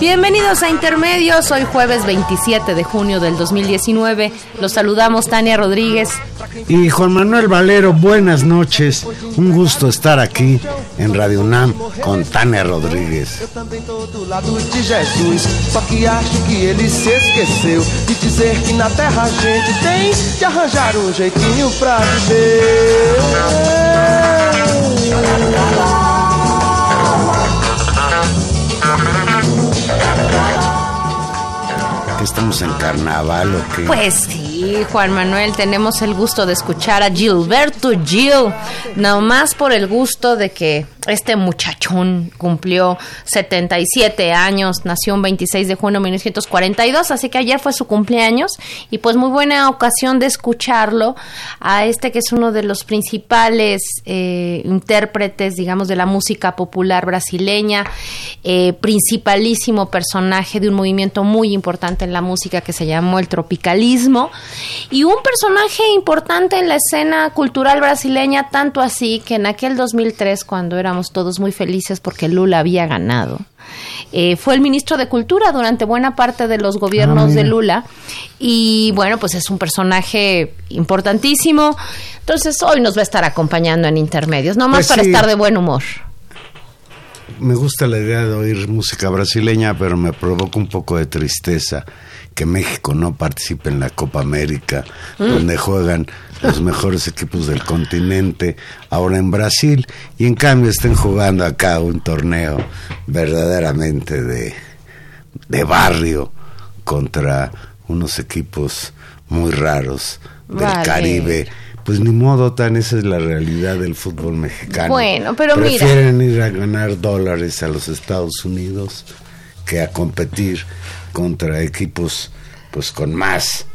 Bienvenidos a Intermedios, hoy jueves 27 de junio del 2019. Los saludamos Tania Rodríguez. Y Juan Manuel Valero, buenas noches. Un gusto estar aquí en Radio UNAM con Tania Rodríguez. En carnaval o? Pues sí, Juan Manuel, tenemos el gusto de escuchar a Gilberto Gil, más por el gusto de que este muchachón cumplió 77 años, nació un 26 de junio de 1942, así que ayer fue su cumpleaños y pues muy buena ocasión de escucharlo a este que es uno de los principales eh, intérpretes, digamos, de la música popular brasileña, eh, principalísimo personaje de un movimiento muy importante en la música que se llamó el tropicalismo y un personaje importante en la escena cultural brasileña, tanto así que en aquel 2003 cuando éramos todos muy felices porque Lula había ganado. Eh, fue el ministro de Cultura durante buena parte de los gobiernos ah, de Lula y bueno, pues es un personaje importantísimo. Entonces hoy nos va a estar acompañando en intermedios, nomás más pues para estar de buen humor. Me gusta la idea de oír música brasileña, pero me provoca un poco de tristeza que México no participe en la Copa América, mm. donde juegan los mejores equipos del continente, ahora en Brasil, y en cambio estén jugando acá un torneo verdaderamente de, de barrio contra unos equipos muy raros del Caribe. Pues ni modo tan, esa es la realidad del fútbol mexicano. Bueno, pero Prefieren ir a ganar dólares a los Estados Unidos que a competir contra equipos pues con más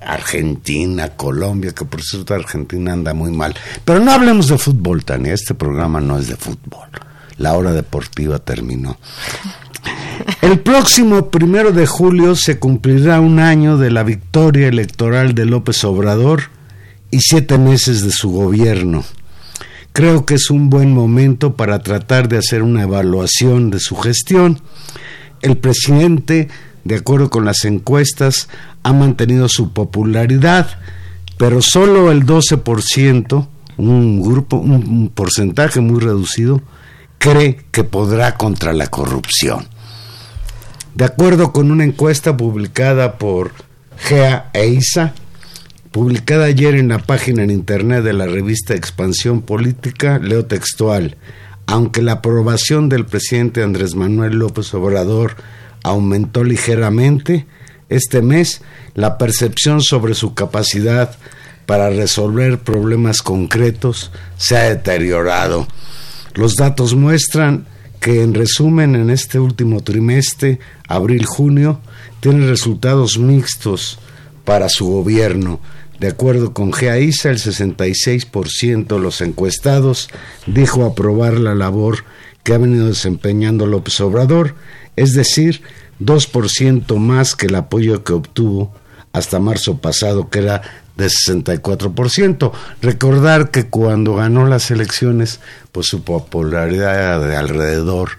Argentina, Colombia, que por cierto Argentina anda muy mal. Pero no hablemos de fútbol, Tania, este programa no es de fútbol. La hora deportiva terminó. El próximo primero de julio se cumplirá un año de la victoria electoral de López Obrador y siete meses de su gobierno. Creo que es un buen momento para tratar de hacer una evaluación de su gestión. El presidente de acuerdo con las encuestas, ha mantenido su popularidad, pero solo el 12%, un grupo, un porcentaje muy reducido, cree que podrá contra la corrupción. De acuerdo con una encuesta publicada por GEA e publicada ayer en la página en internet de la revista Expansión Política, leo textual, aunque la aprobación del presidente Andrés Manuel López Obrador aumentó ligeramente este mes la percepción sobre su capacidad para resolver problemas concretos se ha deteriorado. Los datos muestran que en resumen en este último trimestre, abril-junio, tiene resultados mixtos para su gobierno. De acuerdo con GAISA, el 66% de los encuestados dijo aprobar la labor que ha venido desempeñando López Obrador, es decir, 2% más que el apoyo que obtuvo hasta marzo pasado, que era de 64%. Recordar que cuando ganó las elecciones, pues su popularidad era de alrededor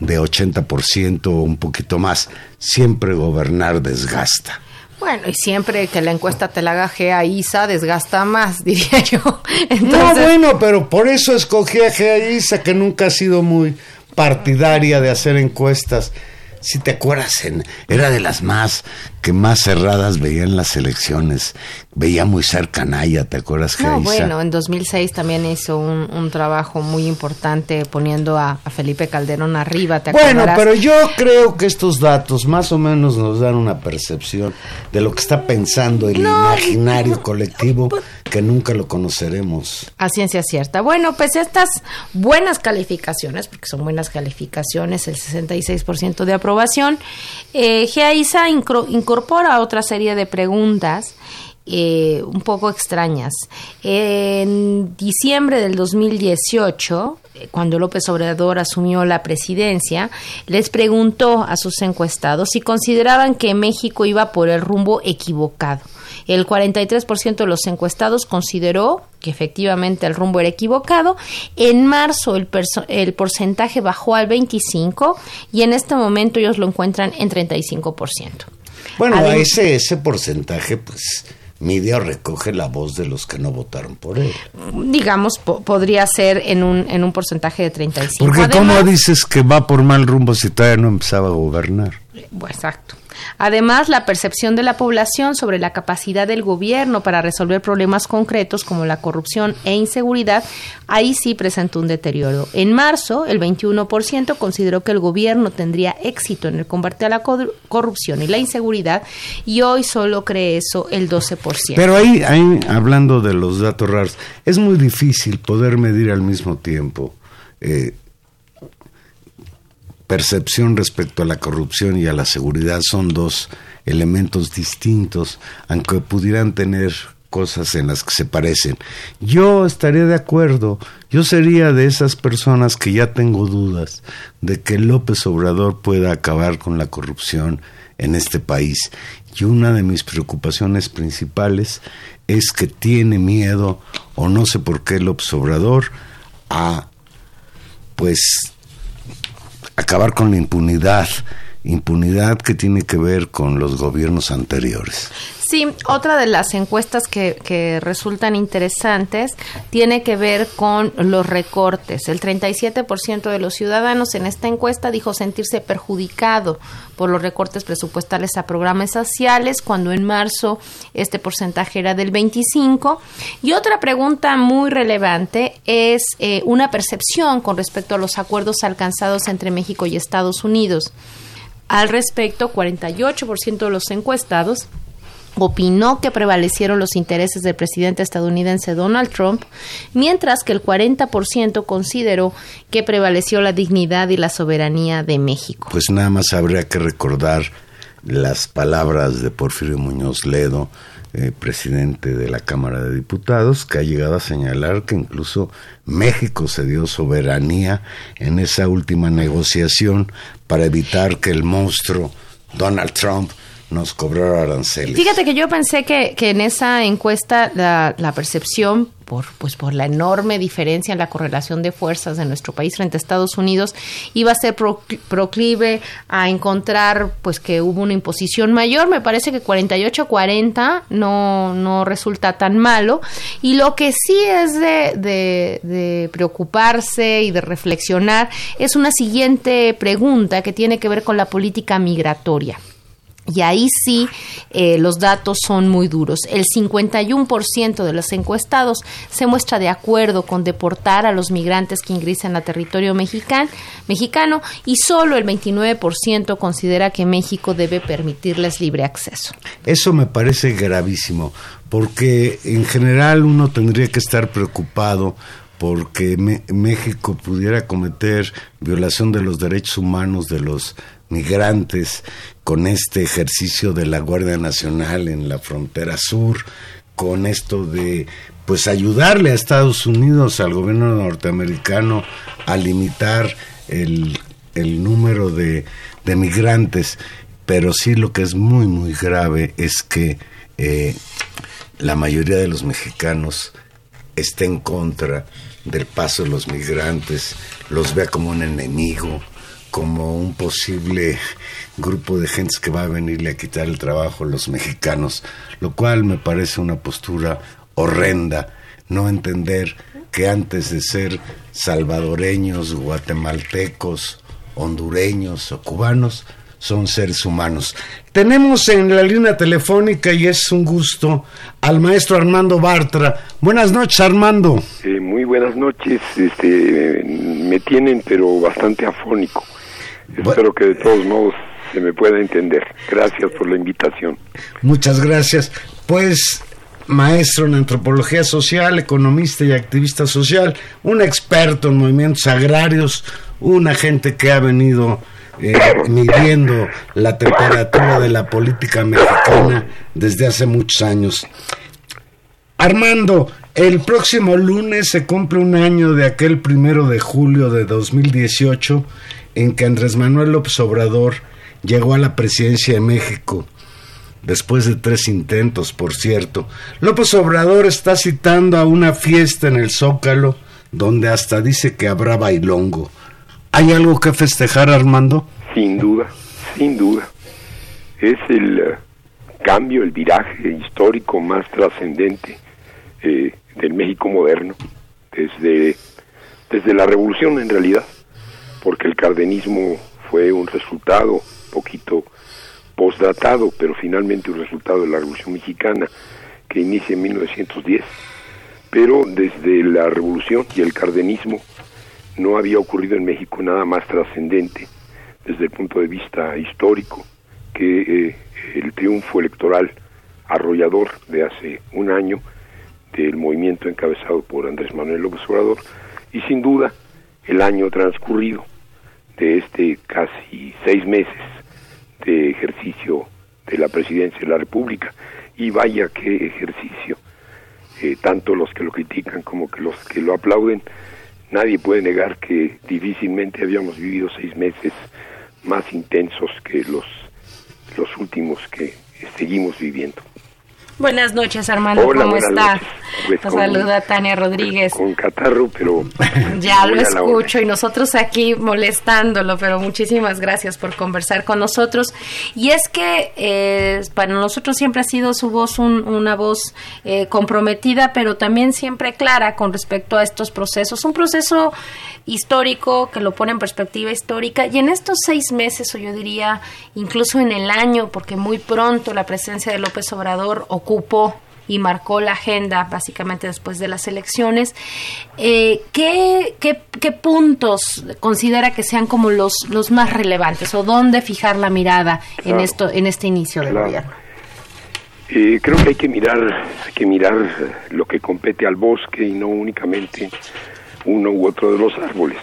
de 80% o un poquito más. Siempre gobernar desgasta. Bueno, y siempre que la encuesta te la haga a ISA, desgasta más, diría yo. No, bueno, pero por eso escogí a ISA, que nunca ha sido muy partidaria de hacer encuestas si te acuerdas, era de las más que más cerradas veían las elecciones. Veía muy cerca Naya, ¿te acuerdas? No, bueno, en 2006 también hizo un, trabajo muy importante poniendo a, Felipe Calderón arriba, ¿te Bueno, pero yo creo que estos datos más o menos nos dan una percepción de lo que está pensando el imaginario colectivo que nunca lo conoceremos. A ciencia cierta. Bueno, pues estas buenas calificaciones, porque son buenas calificaciones, el 66% de aprobación, eh, GAISA incorpora otra serie de preguntas eh, un poco extrañas. En diciembre del 2018, eh, cuando López Obrador asumió la presidencia, les preguntó a sus encuestados si consideraban que México iba por el rumbo equivocado. El 43% de los encuestados consideró que efectivamente el rumbo era equivocado. En marzo el, el porcentaje bajó al 25% y en este momento ellos lo encuentran en 35%. Bueno, ese, ese porcentaje, pues o recoge la voz de los que no votaron por él. Digamos, podría ser en un, en un porcentaje de 35. Porque ¿cómo dices que va por mal rumbo si todavía no empezaba a gobernar? exacto. Además, la percepción de la población sobre la capacidad del gobierno para resolver problemas concretos como la corrupción e inseguridad, ahí sí presentó un deterioro. En marzo, el 21% consideró que el gobierno tendría éxito en el combate a la corrupción y la inseguridad y hoy solo cree eso el 12%. Pero ahí, ahí hablando de los datos raros, es muy difícil poder medir al mismo tiempo. Eh, percepción respecto a la corrupción y a la seguridad son dos elementos distintos, aunque pudieran tener cosas en las que se parecen. Yo estaría de acuerdo, yo sería de esas personas que ya tengo dudas de que López Obrador pueda acabar con la corrupción en este país. Y una de mis preocupaciones principales es que tiene miedo, o no sé por qué López Obrador, a pues acabar con la impunidad, impunidad que tiene que ver con los gobiernos anteriores. Sí, otra de las encuestas que, que, resultan interesantes tiene que ver con los recortes. El 37% de los ciudadanos en esta encuesta dijo sentirse perjudicado por los recortes presupuestales a programas sociales, cuando en marzo este porcentaje era del 25. Y otra pregunta muy relevante es eh, una percepción con respecto a los acuerdos alcanzados entre México y Estados Unidos. Al respecto, 48% de los encuestados opinó que prevalecieron los intereses del presidente estadounidense Donald Trump, mientras que el 40% consideró que prevaleció la dignidad y la soberanía de México. Pues nada más habría que recordar las palabras de Porfirio Muñoz Ledo, eh, presidente de la Cámara de Diputados, que ha llegado a señalar que incluso México se dio soberanía en esa última negociación para evitar que el monstruo Donald Trump nos cobró aranceles. Fíjate que yo pensé que, que en esa encuesta la, la, percepción por pues por la enorme diferencia en la correlación de fuerzas de nuestro país frente a Estados Unidos iba a ser proclive a encontrar pues que hubo una imposición mayor. Me parece que 48 40 no no resulta tan malo. Y lo que sí es de, de preocuparse y de reflexionar es una siguiente pregunta que tiene que ver con la política migratoria Y ahí sí eh, los datos son muy duros. El 51% de los encuestados se muestra de acuerdo con deportar a los migrantes que ingresan a territorio mexican, mexicano y solo el 29% considera que México debe permitirles libre acceso. Eso me parece gravísimo, porque en general uno tendría que estar preocupado porque México pudiera cometer violación de los derechos humanos de los migrantes con este ejercicio de la Guardia Nacional en la frontera sur, con esto de pues ayudarle a Estados Unidos, al gobierno norteamericano, a limitar el, el número de, de, migrantes. Pero sí lo que es muy, muy grave es que eh, la mayoría de los mexicanos está en contra del paso de los migrantes, los vea como un enemigo, como un posible grupo de gentes que va a venirle a quitar el trabajo a los mexicanos, lo cual me parece una postura horrenda, no entender que antes de ser salvadoreños, guatemaltecos, hondureños o cubanos, son seres humanos. Tenemos en la línea telefónica y es un gusto al maestro Armando Bartra. Buenas noches, Armando. Eh, muy buenas noches. Este, me tienen pero bastante afónico. Espero que de todos modos se me pueda entender. Gracias por la invitación. Muchas gracias. Pues maestro en antropología social, economista y activista social, un experto en movimientos agrarios, una gente que ha venido eh, midiendo la temperatura de la política mexicana desde hace muchos años. Armando, el próximo lunes se cumple un año de aquel primero de julio de 2018 en que Andrés Manuel López Obrador llegó a la presidencia de México, después de tres intentos, por cierto. López Obrador está citando a una fiesta en el Zócalo, donde hasta dice que habrá bailongo. ¿Hay algo que festejar, Armando? Sin duda, sin duda. Es el eh, cambio, el viraje histórico más trascendente eh, del México moderno, desde, desde la revolución en realidad porque el cardenismo fue un resultado poquito postdatado, pero finalmente un resultado de la Revolución Mexicana que inicia en 1910. Pero desde la Revolución y el cardenismo no había ocurrido en México nada más trascendente desde el punto de vista histórico que eh, el triunfo electoral arrollador de hace un año del movimiento encabezado por Andrés Manuel López Obrador y sin duda el año transcurrido de este casi seis meses de ejercicio de la presidencia de la República. Y vaya qué ejercicio, eh, tanto los que lo critican como que los que lo aplauden, nadie puede negar que difícilmente habíamos vivido seis meses más intensos que los, los últimos que seguimos viviendo. Buenas noches, Armando. ¿Cómo está? Pues saluda Tania Rodríguez. Con catarro, pero. ya lo escucho y nosotros aquí molestándolo, pero muchísimas gracias por conversar con nosotros. Y es que eh, para nosotros siempre ha sido su voz una voz eh, comprometida, pero también siempre clara con respecto a estos procesos. Un proceso histórico que lo pone en perspectiva histórica y en estos seis meses, o yo diría incluso en el año, porque muy pronto la presencia de López Obrador ocurre ocupó y marcó la agenda básicamente después de las elecciones. Eh, ¿qué, qué, puntos considera que sean como los, los más relevantes o dónde fijar la mirada en esto en este inicio del gobierno? Eh, creo que hay que mirar hay que mirar lo que compete al bosque y no únicamente uno u otro de los árboles.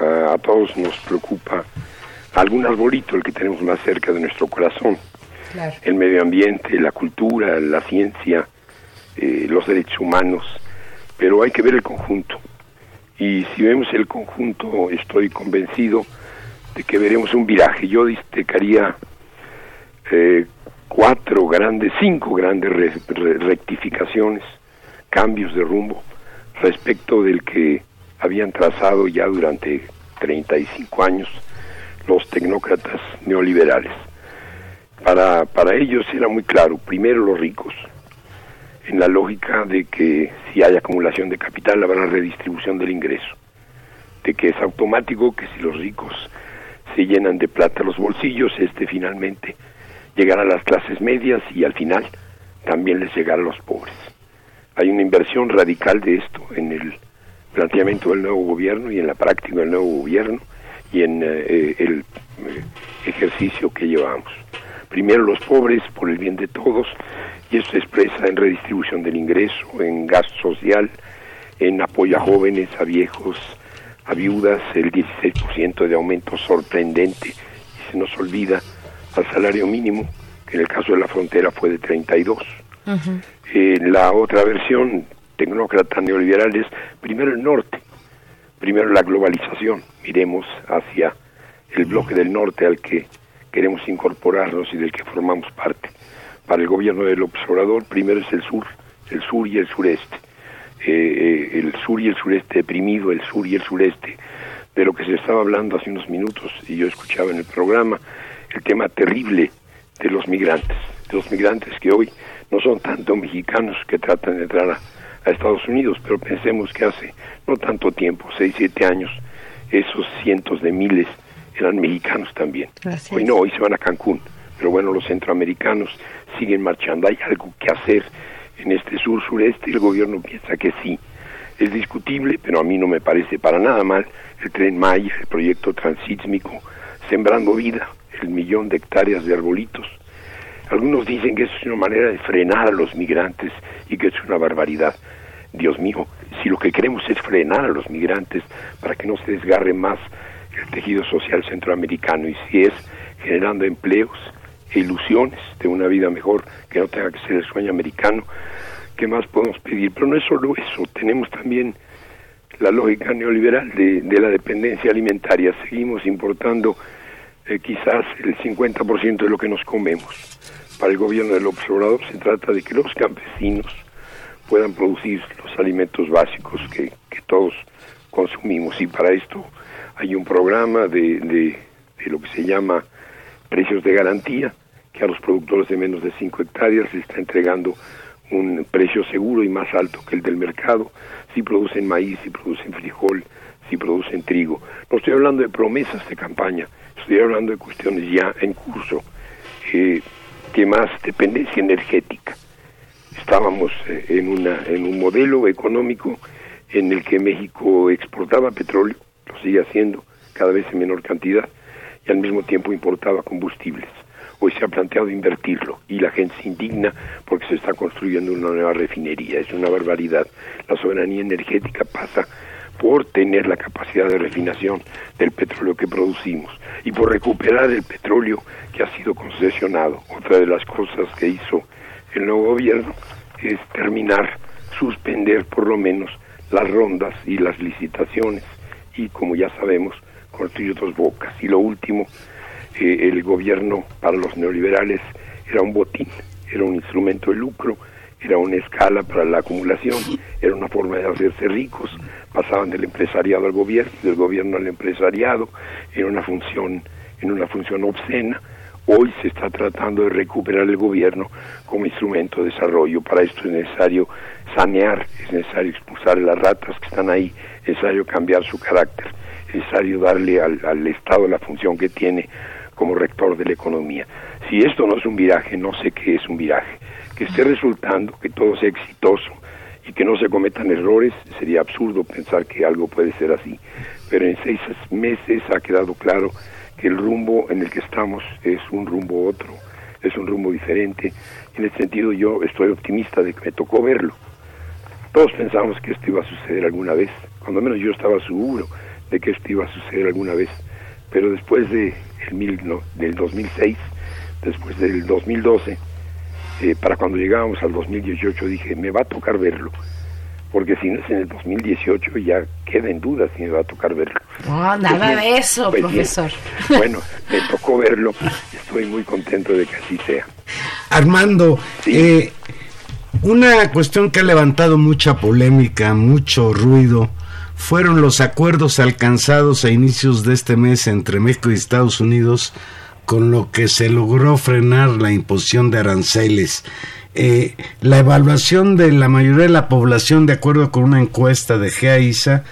a todos nos preocupa algún arbolito el que tenemos más cerca de nuestro corazón el medio ambiente, la cultura, la ciencia, eh, los derechos humanos, pero hay que ver el conjunto. Y si vemos el conjunto, estoy convencido de que veremos un viraje. Yo destacaría eh, cuatro grandes, cinco grandes rectificaciones, cambios de rumbo respecto del que habían trazado ya durante 35 años los tecnócratas neoliberales. Para, para ellos era muy claro, primero los ricos, en la lógica de que si hay acumulación de capital habrá redistribución del ingreso, de que es automático que si los ricos se llenan de plata los bolsillos, este finalmente llegar a las clases medias y al final también les llegar a los pobres. Hay una inversión radical de esto en el planteamiento del nuevo gobierno y en la práctica del nuevo gobierno y en eh, el eh, ejercicio que llevamos. Primero los pobres por el bien de todos y eso se expresa en redistribución del ingreso, en gasto social, en apoyo a jóvenes, a viejos, a viudas, el 16% de aumento sorprendente y se nos olvida al salario mínimo, que en el caso de la frontera fue de 32. Eh, la otra versión tecnócrata neoliberal es primero el norte, primero la globalización, miremos hacia el bloque del norte al que queremos incorporarnos y del que formamos parte. Para el gobierno del observador, primero es el sur, el sur y el sureste. Eh, eh, el sur y el sureste deprimido, el sur y el sureste, de lo que se estaba hablando hace unos minutos y yo escuchaba en el programa, el tema terrible de los migrantes, de los migrantes que hoy no son tanto mexicanos que tratan de entrar a, Estados Unidos, pero pensemos que hace no tanto tiempo, seis, siete años, esos cientos de miles eran mexicanos también. Hoy no, hoy se van a Cancún, pero bueno, los centroamericanos siguen marchando, hay algo que hacer en este sur-sureste y el gobierno piensa que sí. Es discutible, pero a mí no me parece para nada mal el tren Maya, el proyecto transísmico, sembrando vida, el millón de hectáreas de arbolitos. Algunos dicen que eso es una manera de frenar a los migrantes y que es una barbaridad. Dios mío, si lo que queremos es frenar a los migrantes para que no se desgarre más el tejido social centroamericano y si es generando empleos e ilusiones de una vida mejor que no tenga que ser el sueño americano, ¿qué más podemos pedir? Pero no es solo eso, tenemos también la lógica neoliberal de, la dependencia alimentaria. Seguimos importando eh, quizás el 50% de lo que nos comemos. Para el gobierno del observador se trata de que los campesinos puedan producir los alimentos básicos que todos consumimos y para esto hay un programa de, de, lo que se llama precios de garantía que a los productores de menos de 5 hectáreas se está entregando un precio seguro y más alto que el del mercado si producen maíz, si producen frijol, si producen trigo. No estoy hablando de promesas de campaña, estoy hablando de cuestiones ya en curso, eh, que más dependencia energética. Estábamos eh, en, una, en un modelo económico en el que México exportaba petróleo, lo sigue haciendo cada vez en menor cantidad, y al mismo tiempo importaba combustibles. Hoy se ha planteado invertirlo y la gente se indigna porque se está construyendo una nueva refinería. Es una barbaridad. La soberanía energética pasa por tener la capacidad de refinación del petróleo que producimos y por recuperar el petróleo que ha sido concesionado. Otra de las cosas que hizo el nuevo gobierno es terminar, suspender por lo menos las rondas y las licitaciones y como ya sabemos construir dos bocas. Y lo último, eh, el gobierno para los neoliberales era un botín, era un instrumento de lucro era una escala para la acumulación, era una forma de hacerse ricos, pasaban del empresariado al gobierno, del gobierno al empresariado, en una función, en una función obscena. Hoy se está tratando de recuperar el gobierno como instrumento de desarrollo. Para esto es necesario sanear, es necesario expulsar las ratas que están ahí, es necesario cambiar su carácter, es necesario darle al, al Estado la función que tiene como rector de la economía. Si esto no es un viraje, no sé qué es un viraje que esté resultando, que todo sea exitoso y que no se cometan errores, sería absurdo pensar que algo puede ser así. Pero en seis meses ha quedado claro que el rumbo en el que estamos es un rumbo otro, es un rumbo diferente. En ese sentido yo estoy optimista de que me tocó verlo. Todos pensamos que esto iba a suceder alguna vez, cuando menos yo estaba seguro de que esto iba a suceder alguna vez. Pero después de el mil, no, del 2006, después del 2012, eh, para cuando llegábamos al 2018 dije, me va a tocar verlo, porque si no es en el 2018 ya queda en duda si me va a tocar verlo. No, nada de eso, pues profesor. bueno, me tocó verlo, estoy muy contento de que así sea. Armando, eh, una cuestión que ha levantado mucha polémica, mucho ruido, fueron los acuerdos alcanzados a inicios de este mes entre México y Estados Unidos con lo que se logró frenar la imposición de aranceles. Eh, la evaluación de la mayoría de la población, de acuerdo con una encuesta de GAISA,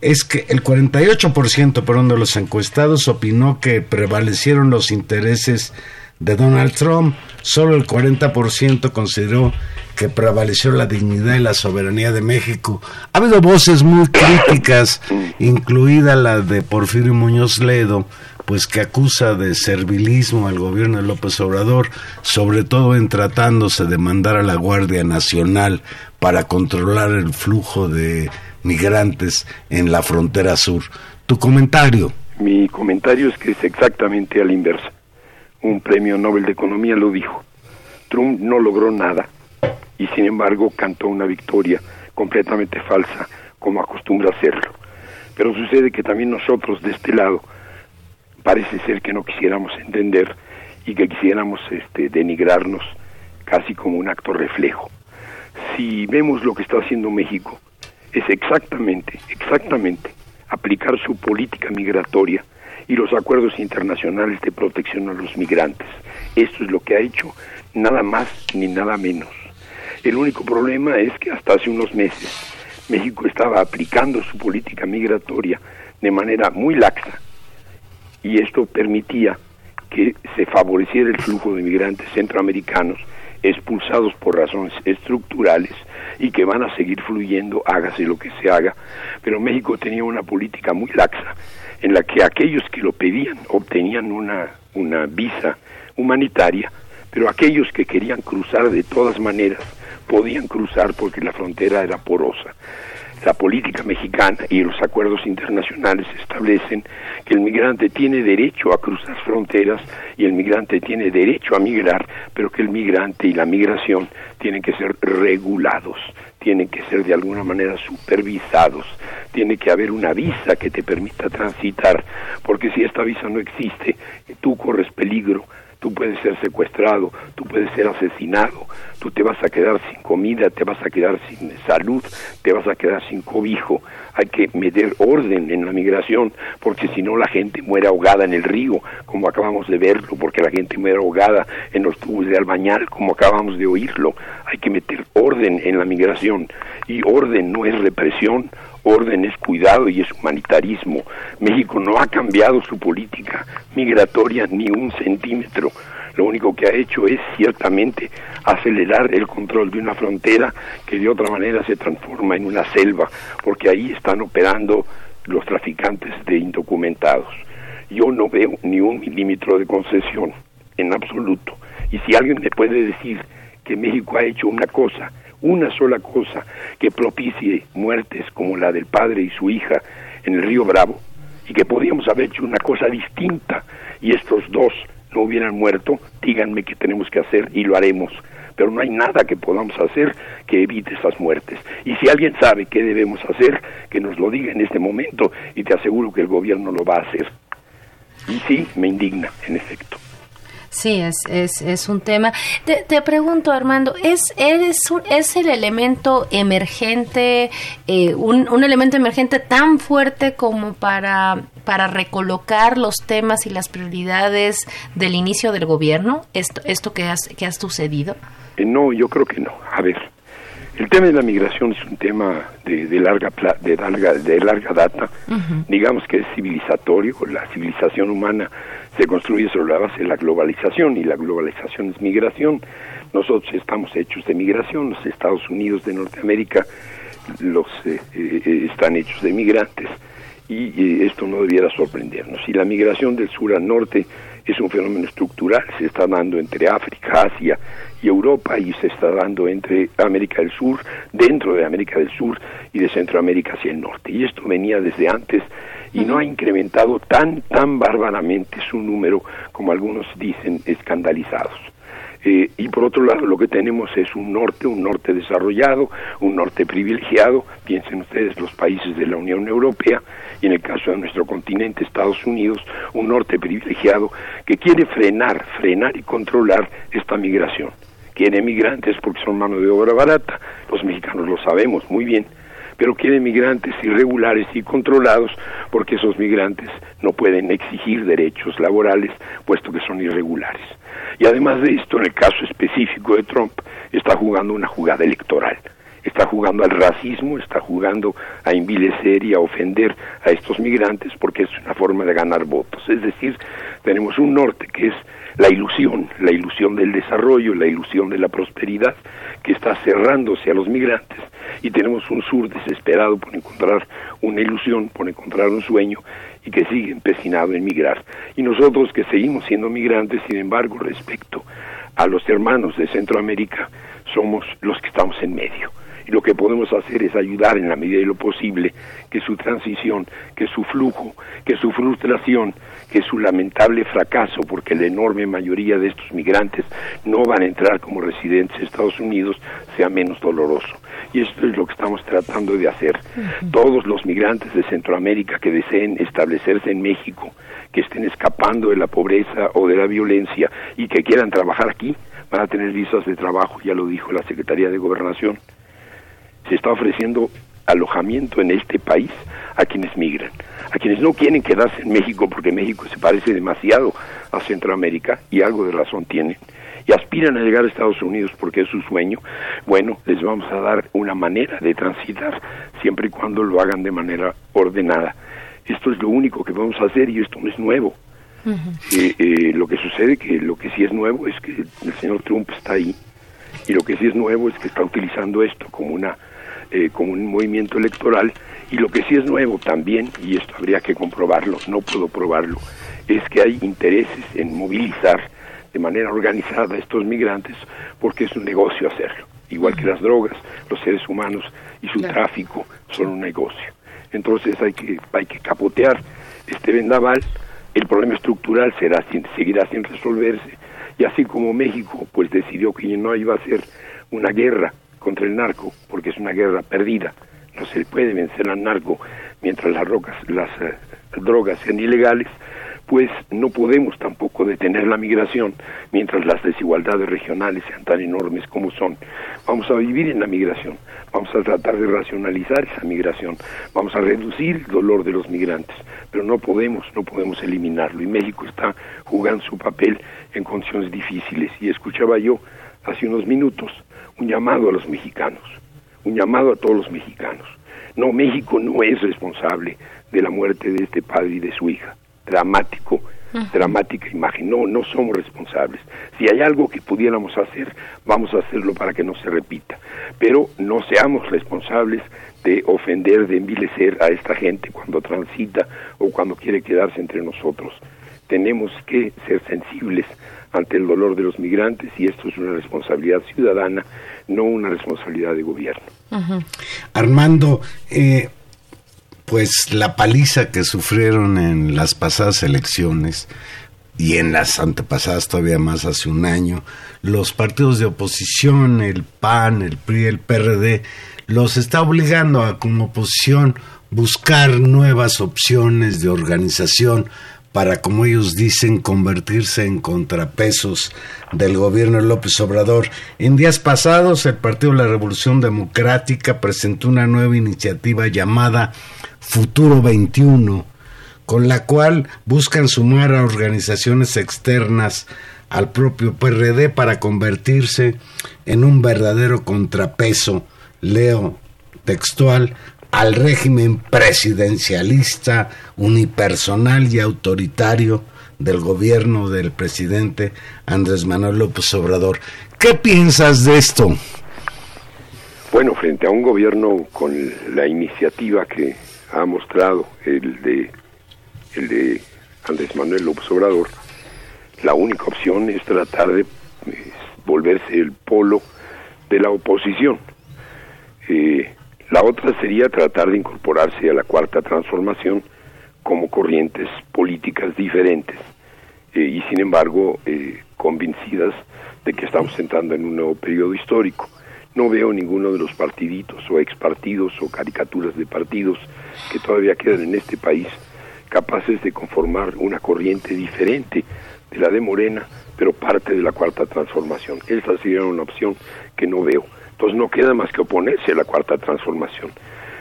es que el 48% perdón, de los encuestados opinó que prevalecieron los intereses de Donald Trump, solo el 40% consideró que prevaleció la dignidad y la soberanía de México. Ha habido voces muy críticas, incluida la de Porfirio Muñoz Ledo, pues que acusa de servilismo al gobierno de López Obrador, sobre todo en tratándose de mandar a la Guardia Nacional para controlar el flujo de migrantes en la frontera sur. ¿Tu comentario? Mi comentario es que es exactamente al inverso. Un premio Nobel de Economía lo dijo. Trump no logró nada y sin embargo cantó una victoria completamente falsa como acostumbra hacerlo. Pero sucede que también nosotros de este lado parece ser que no quisiéramos entender y que quisiéramos este, denigrarnos casi como un acto reflejo. Si vemos lo que está haciendo México, es exactamente, exactamente aplicar su política migratoria y los acuerdos internacionales de protección a los migrantes. Esto es lo que ha hecho, nada más ni nada menos. El único problema es que hasta hace unos meses México estaba aplicando su política migratoria de manera muy laxa y esto permitía que se favoreciera el flujo de migrantes centroamericanos expulsados por razones estructurales y que van a seguir fluyendo, hágase lo que se haga. Pero México tenía una política muy laxa en la que aquellos que lo pedían obtenían una, una visa humanitaria, pero aquellos que querían cruzar de todas maneras podían cruzar porque la frontera era porosa. La política mexicana y los acuerdos internacionales establecen que el migrante tiene derecho a cruzar fronteras y el migrante tiene derecho a migrar, pero que el migrante y la migración tienen que ser regulados, tienen que ser de alguna manera supervisados, tiene que haber una visa que te permita transitar, porque si esta visa no existe, tú corres peligro tú puedes ser secuestrado, tú puedes ser asesinado, tú te vas a quedar sin comida, te vas a quedar sin salud, te vas a quedar sin cobijo. Hay que meter orden en la migración, porque si no la gente muere ahogada en el río, como acabamos de verlo, porque la gente muere ahogada en los tubos de albañal, como acabamos de oírlo. Hay que meter orden en la migración, y orden no es represión, orden es cuidado y es humanitarismo. México no ha cambiado su política migratoria ni un centímetro. Lo único que ha hecho es ciertamente acelerar el control de una frontera que de otra manera se transforma en una selva, porque ahí están operando los traficantes de indocumentados. Yo no veo ni un milímetro de concesión, en absoluto. Y si alguien me puede decir que México ha hecho una cosa una sola cosa que propicie muertes como la del padre y su hija en el río Bravo, y que podíamos haber hecho una cosa distinta y estos dos no hubieran muerto, díganme qué tenemos que hacer y lo haremos. Pero no hay nada que podamos hacer que evite esas muertes. Y si alguien sabe qué debemos hacer, que nos lo diga en este momento y te aseguro que el gobierno lo va a hacer. Y sí, me indigna, en efecto. Sí, es, es, es un tema. Te, te pregunto, Armando, ¿es, es, es el elemento emergente, eh, un, un, elemento emergente tan fuerte como para, para recolocar los temas y las prioridades del inicio del gobierno? ¿Esto, esto que, has, que ha sucedido? Eh, no, yo creo que no. A ver, el tema de la migración es un tema de, de larga de larga de larga data. Uh -huh. Digamos que es civilizatorio. La civilización humana se construye sobre la base de la globalización y la globalización es migración. Nosotros estamos hechos de migración, los Estados Unidos de Norteamérica los eh, eh, están hechos de migrantes y esto no debiera sorprendernos. Y la migración del sur al norte es un fenómeno estructural, se está dando entre África, Asia y Europa y se está dando entre América del Sur, dentro de América del Sur y de Centroamérica hacia el norte. Y esto venía desde antes y no ha incrementado tan, tan bárbaramente su número como algunos dicen escandalizados. Eh, y por otro lado, lo que tenemos es un norte, un norte desarrollado, un norte privilegiado, piensen ustedes los países de la Unión Europea, y en el caso de nuestro continente, Estados Unidos, un norte privilegiado que quiere frenar, frenar y controlar esta migración. Quiere migrantes porque son mano de obra barata, los mexicanos lo sabemos muy bien, pero quiere migrantes irregulares y controlados porque esos migrantes no pueden exigir derechos laborales puesto que son irregulares. Y además de esto, en el caso específico de Trump, está jugando una jugada electoral. Está jugando al racismo, está jugando a envilecer y a ofender a estos migrantes porque es una forma de ganar votos. Es decir, tenemos un norte que es la ilusión, la ilusión del desarrollo, la ilusión de la prosperidad que está cerrándose a los migrantes y tenemos un sur desesperado por encontrar una ilusión, por encontrar un sueño y que sigue empecinado en migrar. Y nosotros que seguimos siendo migrantes, sin embargo, respecto a los hermanos de Centroamérica, somos los que estamos en medio y lo que podemos hacer es ayudar en la medida de lo posible que su transición, que su flujo, que su frustración, que su lamentable fracaso, porque la enorme mayoría de estos migrantes no van a entrar como residentes de Estados Unidos, sea menos doloroso. Y esto es lo que estamos tratando de hacer. Todos los migrantes de Centroamérica que deseen establecerse en México, que estén escapando de la pobreza o de la violencia y que quieran trabajar aquí, van a tener visas de trabajo, ya lo dijo la Secretaría de Gobernación se está ofreciendo alojamiento en este país a quienes migran, a quienes no quieren quedarse en México porque México se parece demasiado a Centroamérica y algo de razón tienen y aspiran a llegar a Estados Unidos porque es su sueño, bueno, les vamos a dar una manera de transitar siempre y cuando lo hagan de manera ordenada. Esto es lo único que vamos a hacer y esto no es nuevo. Eh, eh, lo que sucede que lo que sí es nuevo es que el señor Trump está ahí y lo que sí es nuevo es que está utilizando esto como una eh, como un movimiento electoral y lo que sí es nuevo también, y esto habría que comprobarlo, no puedo probarlo, es que hay intereses en movilizar de manera organizada a estos migrantes porque es un negocio hacerlo, igual que las drogas, los seres humanos y su tráfico son un negocio. Entonces hay que, hay que capotear este vendaval, el problema estructural será, seguirá sin resolverse, y así como México pues decidió que no iba a ser una guerra contra el narco, porque es una guerra perdida. No se puede vencer al narco mientras las, rocas, las eh, drogas sean ilegales, pues no podemos tampoco detener la migración mientras las desigualdades regionales sean tan enormes como son. Vamos a vivir en la migración, vamos a tratar de racionalizar esa migración, vamos a reducir el dolor de los migrantes, pero no podemos, no podemos eliminarlo. Y México está jugando su papel en condiciones difíciles. Y escuchaba yo hace unos minutos un llamado a los mexicanos, un llamado a todos los mexicanos. No, México no es responsable de la muerte de este padre y de su hija. Dramático, dramática imagen. No, no somos responsables. Si hay algo que pudiéramos hacer, vamos a hacerlo para que no se repita. Pero no seamos responsables de ofender, de envilecer a esta gente cuando transita o cuando quiere quedarse entre nosotros. Tenemos que ser sensibles ante el dolor de los migrantes y esto es una responsabilidad ciudadana, no una responsabilidad de gobierno. Armando, eh, pues la paliza que sufrieron en las pasadas elecciones y en las antepasadas todavía más hace un año, los partidos de oposición, el PAN, el PRI, el PRD, los está obligando a como oposición buscar nuevas opciones de organización para, como ellos dicen, convertirse en contrapesos del gobierno de López Obrador. En días pasados, el Partido de la Revolución Democrática presentó una nueva iniciativa llamada Futuro 21, con la cual buscan sumar a organizaciones externas al propio PRD para convertirse en un verdadero contrapeso, leo textual, al régimen presidencialista, unipersonal y autoritario del gobierno del presidente Andrés Manuel López Obrador. ¿Qué piensas de esto? Bueno, frente a un gobierno con la iniciativa que ha mostrado el de, el de Andrés Manuel López Obrador, la única opción es tratar de volverse el polo de la oposición. Eh, la otra sería tratar de incorporarse a la cuarta transformación como corrientes políticas diferentes eh, y sin embargo eh, convencidas de que estamos entrando en un nuevo periodo histórico. No veo ninguno de los partiditos o expartidos o caricaturas de partidos que todavía quedan en este país capaces de conformar una corriente diferente de la de Morena, pero parte de la cuarta transformación. Esa sería una opción que no veo. Entonces no queda más que oponerse a la cuarta transformación.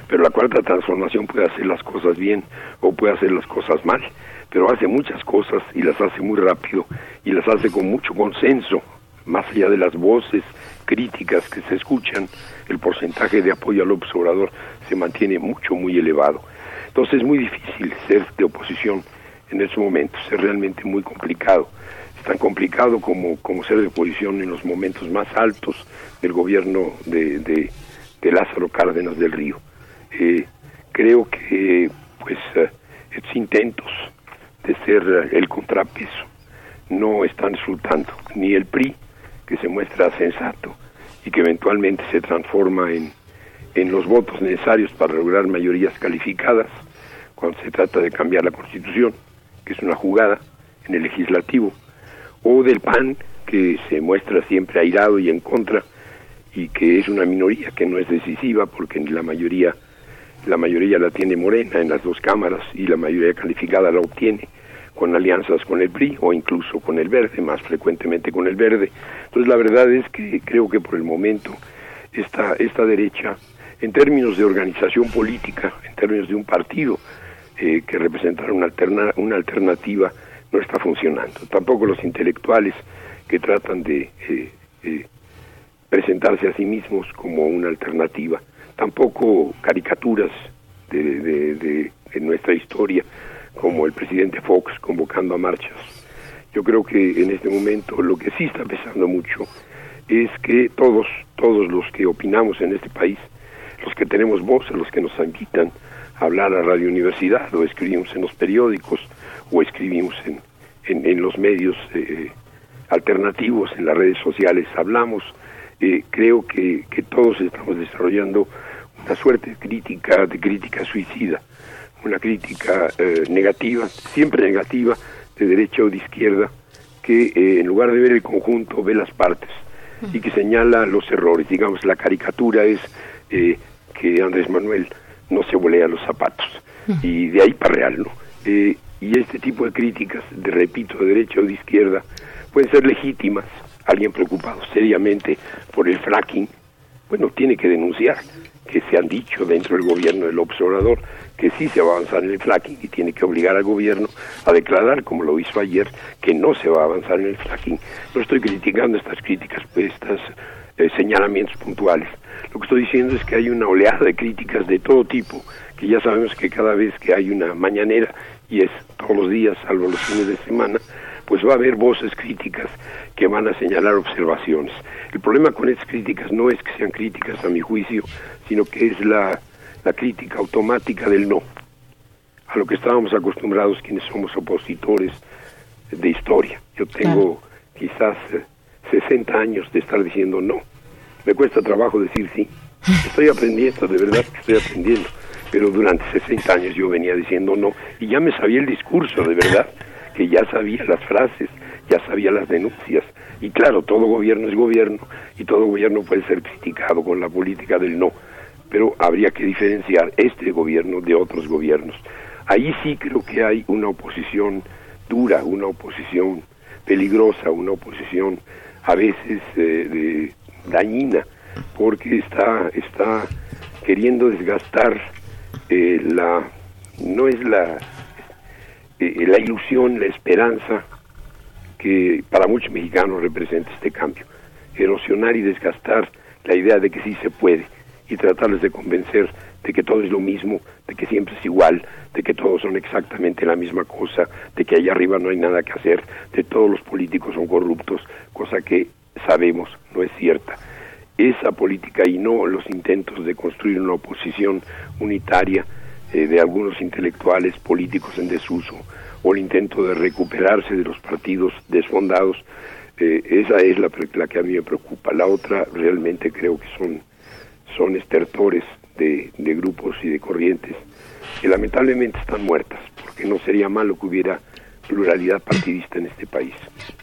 Pero la cuarta transformación puede hacer las cosas bien o puede hacer las cosas mal, pero hace muchas cosas y las hace muy rápido y las hace con mucho consenso, más allá de las voces críticas que se escuchan, el porcentaje de apoyo al observador se mantiene mucho, muy elevado. Entonces es muy difícil ser de oposición en esos momentos, es realmente muy complicado. Tan complicado como, como ser de oposición en los momentos más altos del gobierno de, de, Lázaro Cárdenas del Río. Eh, creo que pues eh, estos intentos de ser el contrapeso no están resultando. Ni el PRI, que se muestra sensato y que eventualmente se transforma en, en los votos necesarios para lograr mayorías calificadas cuando se trata de cambiar la constitución, que es una jugada en el legislativo, o del PAN, que se muestra siempre airado y en contra, y que es una minoría que no es decisiva porque la mayoría la mayoría la tiene Morena en las dos cámaras y la mayoría calificada la obtiene con alianzas con el PRI o incluso con el Verde, más frecuentemente con el Verde. Entonces la verdad es que creo que por el momento esta, esta derecha, en términos de organización política, en términos de un partido eh, que representara una, alterna, una alternativa, no está funcionando. Tampoco los intelectuales que tratan de eh, eh, presentarse a sí mismos como una alternativa, tampoco caricaturas de, de nuestra historia como el presidente Fox convocando a marchas. Yo creo que en este momento lo que sí está pesando mucho es que todos, todos los que opinamos en este país, los que tenemos voz, los que nos invitan a hablar a Radio Universidad o escribimos en los periódicos o escribimos en, en, los medios eh, alternativos, en las redes sociales, hablamos, eh, creo que, todos estamos desarrollando una suerte de crítica, de crítica suicida una crítica eh, negativa, siempre negativa, de derecha o de izquierda, que eh, en lugar de ver el conjunto ve las partes y que señala los errores. Digamos, la caricatura es eh, que Andrés Manuel no se volea los zapatos y de ahí para real, ¿no? Y este tipo de críticas, de repito, de derecha o de izquierda, pueden ser legítimas. Alguien preocupado seriamente por el fracking, bueno, tiene que denunciar que se han dicho dentro del gobierno del observador que sí se va a avanzar en el fracking y tiene que obligar al gobierno a declarar, como lo hizo ayer, que no se va a avanzar en el fracking. No estoy criticando estas críticas, pues, estos eh, señalamientos puntuales. Lo que estoy diciendo es que hay una oleada de críticas de todo tipo, que ya sabemos que cada vez que hay una mañanera, y es todos los días, salvo los fines de semana, pues va a haber voces críticas que van a señalar observaciones. El problema con estas críticas no es que sean críticas a mi juicio, sino que es la la crítica automática del no, a lo que estábamos acostumbrados quienes somos opositores de historia. Yo tengo quizás 60 eh, años de estar diciendo no. Me cuesta trabajo decir sí. Estoy aprendiendo, de verdad que estoy aprendiendo. Pero durante 60 años yo venía diciendo no y ya me sabía el discurso, de verdad, que ya sabía las frases, ya sabía las denuncias. Y claro, todo gobierno es gobierno y todo gobierno puede ser criticado con la política del no pero habría que diferenciar este gobierno de otros gobiernos. Ahí sí creo que hay una oposición dura, una oposición peligrosa, una oposición a veces eh, dañina, porque está, está queriendo desgastar eh, la, no es la, eh, la ilusión, la esperanza que para muchos mexicanos representa este cambio, erosionar y desgastar la idea de que sí se puede y tratarles de convencer de que todo es lo mismo, de que siempre es igual, de que todos son exactamente la misma cosa, de que allá arriba no hay nada que hacer, de todos los políticos son corruptos, cosa que sabemos no es cierta. Esa política y no los intentos de construir una oposición unitaria eh, de algunos intelectuales políticos en desuso o el intento de recuperarse de los partidos desfondados, eh, esa es la, la que a mí me preocupa. La otra realmente creo que son son estertores de, de grupos y de corrientes que lamentablemente están muertas, porque no sería malo que hubiera pluralidad partidista en este país.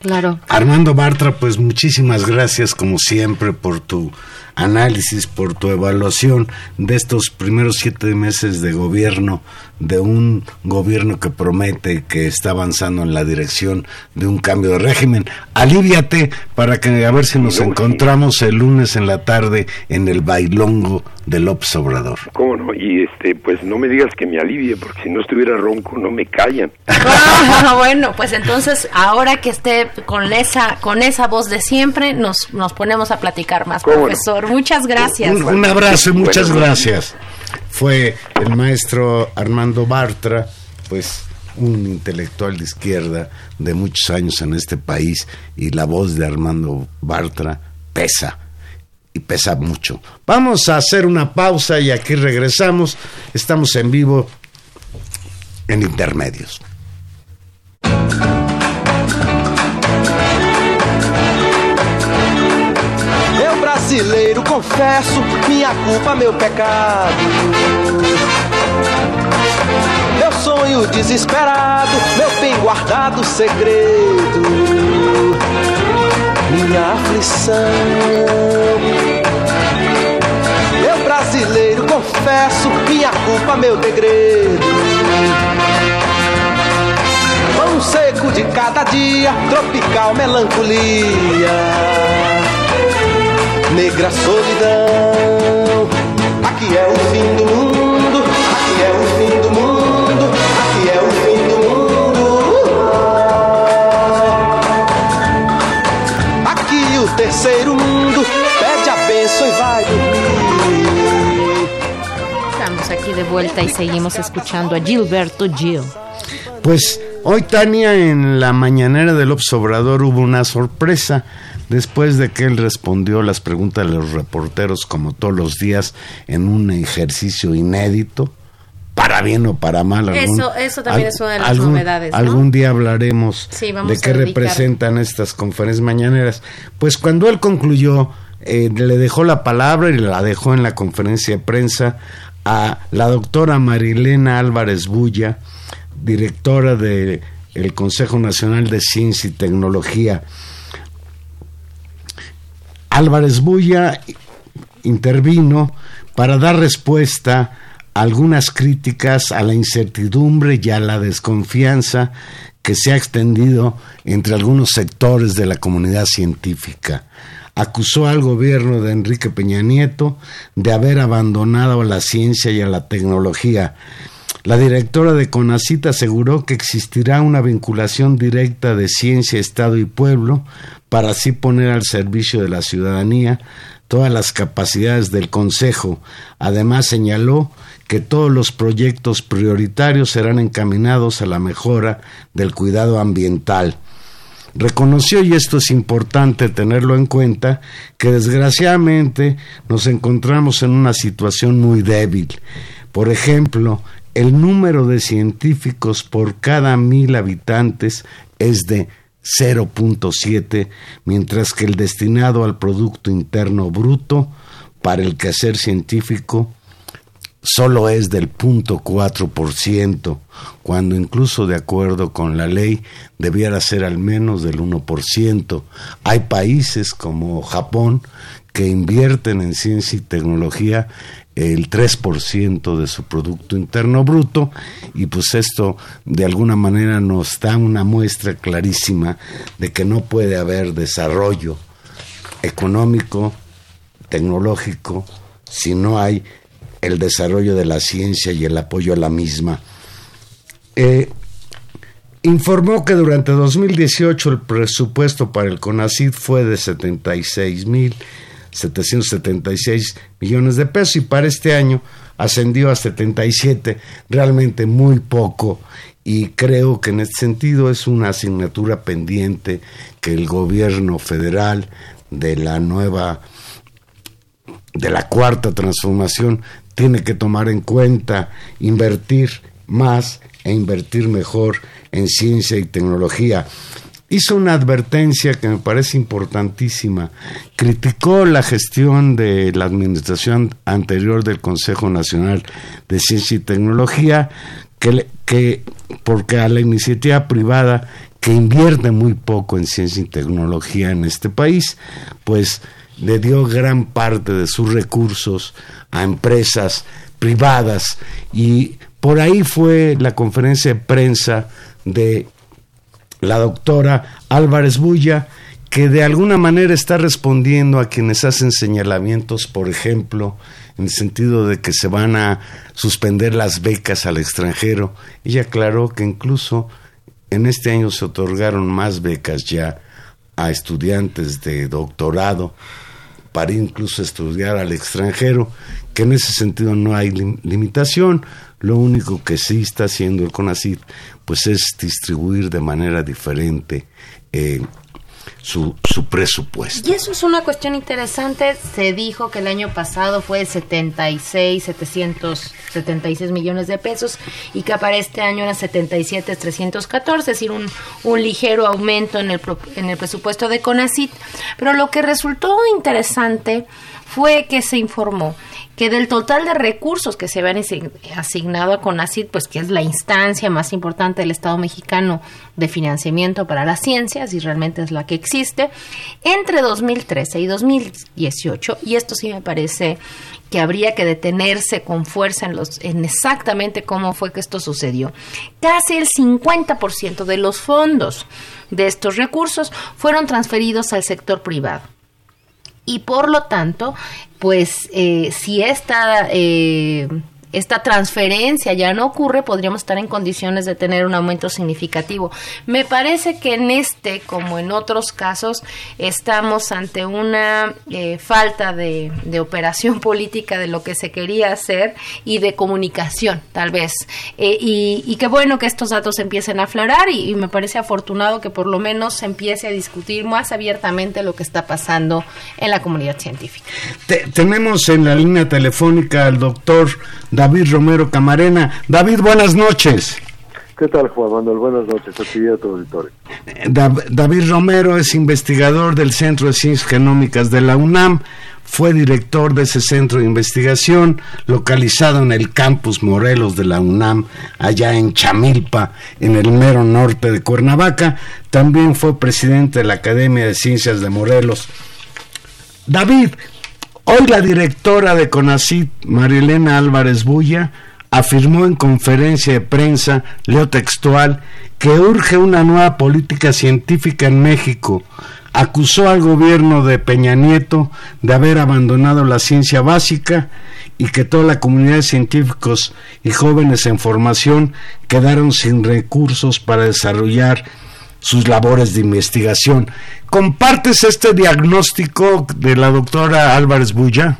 Claro. Armando Bartra, pues muchísimas gracias como siempre por tu análisis, por tu evaluación de estos primeros siete meses de gobierno, de un gobierno que promete que está avanzando en la dirección de un cambio de régimen. Aliviate para que a ver si nos encontramos el lunes en la tarde en el bailongo del López Obrador. ¿Cómo no? Y este, pues no me digas que me alivie, porque si no estuviera ronco no me callan. bueno, pues entonces ahora que esté con esa con esa voz de siempre, nos, nos ponemos a platicar más, profesor. Muchas gracias. Un, abrazo y muchas gracias. Fue el maestro Armando Bartra, pues un intelectual de izquierda de muchos años en este país y la voz de Armando Bartra pesa y pesa mucho. Vamos a hacer una pausa y aquí regresamos. Estamos en vivo en intermedios. Confesso minha culpa, meu pecado. Meu sonho desesperado, meu bem guardado segredo. Minha aflição. Eu brasileiro confesso minha culpa, meu degredo. Pão seco de cada dia, tropical melancolia. Negra solidão, aqui é o fim do mundo, aqui é o fim do mundo, aqui é o fim do mundo. Aqui o terceiro mundo pede a bênção e vai dormir. Estamos aquí de vuelta y seguimos escuchando a Gilberto Gil. Pues hoy, Tania, en la mañanera del Obrador hubo una sorpresa después de que él respondió las preguntas de los reporteros como todos los días en un ejercicio inédito, para bien o para mal. Eso- eso también es una de las novedades, ¿no? Algún día hablaremos Sí, de qué representan estas conferencias mañaneras. Pues cuando él concluyó, eh, le dejó la palabra y la dejó en la conferencia de prensa a la doctora Marilena Álvarez Bulla, directora del Consejo Nacional de Ciencia y Tecnología. Álvarez Bulla intervino para dar respuesta a algunas críticas a la incertidumbre y a la desconfianza que se ha extendido entre algunos sectores de la comunidad científica. Acusó al gobierno de Enrique Peña Nieto de haber abandonado a la ciencia y a la tecnología. La directora de CONACIT aseguró que existirá una vinculación directa de ciencia, Estado y pueblo para así poner al servicio de la ciudadanía todas las capacidades del Consejo. Además señaló que todos los proyectos prioritarios serán encaminados a la mejora del cuidado ambiental. Reconoció, y esto es importante tenerlo en cuenta, que desgraciadamente nos encontramos en una situación muy débil. Por ejemplo, el número de científicos por cada mil habitantes es de 0.7, mientras que el destinado al Producto Interno Bruto para el quehacer científico solo es del 0.4%, cuando incluso de acuerdo con la ley debiera ser al menos del 1%. Hay países como Japón que invierten en ciencia y tecnología el 3% de su Producto Interno Bruto y pues esto de alguna manera nos da una muestra clarísima de que no puede haber desarrollo económico, tecnológico, si no hay el desarrollo de la ciencia y el apoyo a la misma. Eh, informó que durante 2018 el presupuesto para el CONACID fue de 76 mil 776 millones de pesos y para este año ascendió a 77, realmente muy poco y creo que en este sentido es una asignatura pendiente que el gobierno federal de la nueva de la cuarta transformación tiene que tomar en cuenta invertir más e invertir mejor en ciencia y tecnología. Hizo una advertencia que me parece importantísima. Criticó la gestión de la administración anterior del Consejo Nacional de Ciencia y Tecnología, que, que porque a la iniciativa privada que invierte muy poco en ciencia y tecnología en este país, pues le dio gran parte de sus recursos a empresas privadas y por ahí fue la conferencia de prensa de la doctora Álvarez Bulla, que de alguna manera está respondiendo a quienes hacen señalamientos, por ejemplo, en el sentido de que se van a suspender las becas al extranjero. Ella aclaró que incluso en este año se otorgaron más becas ya a estudiantes de doctorado para incluso estudiar al extranjero, que en ese sentido no hay limitación. Lo único que sí está haciendo el CONACYT pues es distribuir de manera diferente eh, su, su, presupuesto. Y eso es una cuestión interesante. Se dijo que el año pasado fue 76, 776 millones de pesos y que para este año era 77, 314, es decir, un, un ligero aumento en el, en el presupuesto de CONACIT. Pero lo que resultó interesante fue que se informó que del total de recursos que se habían asignado a CONACID, pues que es la instancia más importante del Estado mexicano de financiamiento para las ciencias y realmente es la que existe, entre 2013 y 2018, y esto sí me parece que habría que detenerse con fuerza en, los, en exactamente cómo fue que esto sucedió. Casi el 50% de los fondos de estos recursos fueron transferidos al sector privado y por lo tanto, pues eh, si esta eh, esta transferencia ya no ocurre, podríamos estar en condiciones de tener un aumento significativo. Me parece que en este, como en otros casos, estamos ante una eh, falta de, operación política de lo que se quería hacer y de comunicación, tal vez. Eh, y, qué bueno que estos datos empiecen a aflorar y, me parece afortunado que por lo menos se empiece a discutir más abiertamente lo que está pasando en la comunidad científica. tenemos en la línea telefónica al doctor Romero Camarena. David, buenas noches. ¿Qué tal, Juan Manuel? Buenas noches a ti y a tu auditorio. David Romero es investigador del Centro de Ciencias Genómicas de la UNAM. Fue director de ese centro de investigación localizado en el campus Morelos de la UNAM, allá en Chamilpa, en el mero norte de Cuernavaca. También fue presidente de la Academia de Ciencias de Morelos. David, Hoy la directora de CONACIT, Marilena Álvarez Bulla, afirmó en conferencia de prensa, leo textual, que urge una nueva política científica en México. Acusó al gobierno de Peña Nieto de haber abandonado la ciencia básica y que toda la comunidad de científicos y jóvenes en formación quedaron sin recursos para desarrollar sus labores de investigación. ¿Compartes este diagnóstico de la doctora Álvarez Bulla?